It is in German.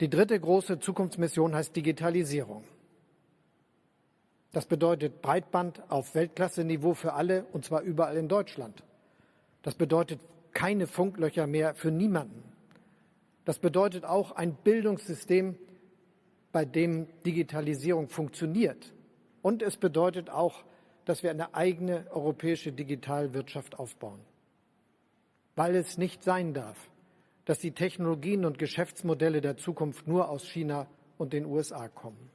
Die dritte große Zukunftsmission heißt Digitalisierung. Das bedeutet Breitband auf Weltklasse-Niveau für alle, und zwar überall in Deutschland. Das bedeutet keine Funklöcher mehr für niemanden. Das bedeutet auch ein Bildungssystem, bei dem Digitalisierung funktioniert. Und es bedeutet auch, dass wir eine eigene europäische Digitalwirtschaft aufbauen. Weil es nicht sein darf, dass die Technologien und Geschäftsmodelle der Zukunft nur aus China und den USA kommen.